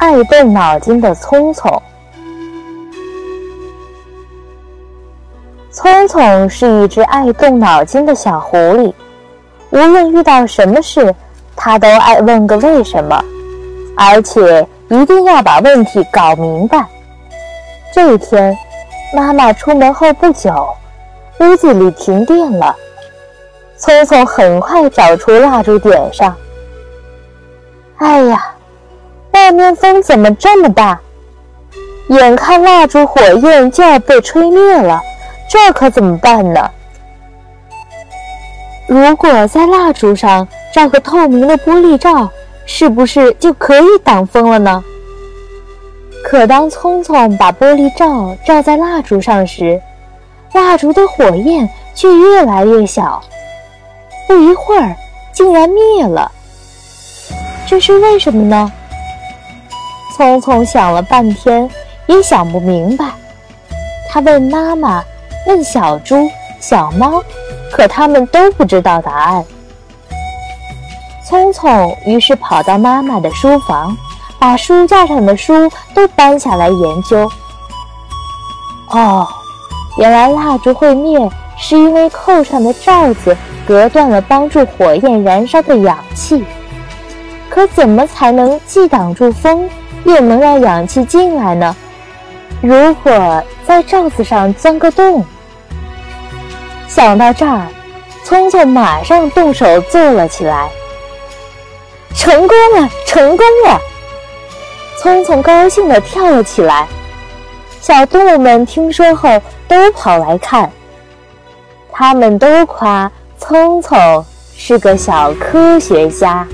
爱动脑筋的聪聪，聪聪是一只爱动脑筋的小狐狸。无论遇到什么事，它都爱问个为什么，而且一定要把问题搞明白。这一天，妈妈出门后不久，屋子里停电了。聪聪很快找出蜡烛点上。哎呀！外面风怎么这么大？眼看蜡烛火焰就要被吹灭了，这可怎么办呢？如果在蜡烛上罩个透明的玻璃罩，是不是就可以挡风了呢？可当聪聪把玻璃罩罩在蜡烛上时，蜡烛的火焰却越来越小，不一会儿竟然灭了。这是为什么呢？聪聪想了半天，也想不明白。他问妈妈，问小猪、小猫，可他们都不知道答案。聪聪于是跑到妈妈的书房，把书架上的书都搬下来研究。哦，原来蜡烛会灭，是因为扣上的罩子隔断了帮助火焰燃烧的氧气。可怎么才能既挡住风？又能让氧气进来呢？如果在罩子上钻个洞，想到这儿，聪聪马上动手做了起来。成功了，成功了！聪聪高兴地跳了起来。小动物们听说后都跑来看，他们都夸聪聪是个小科学家。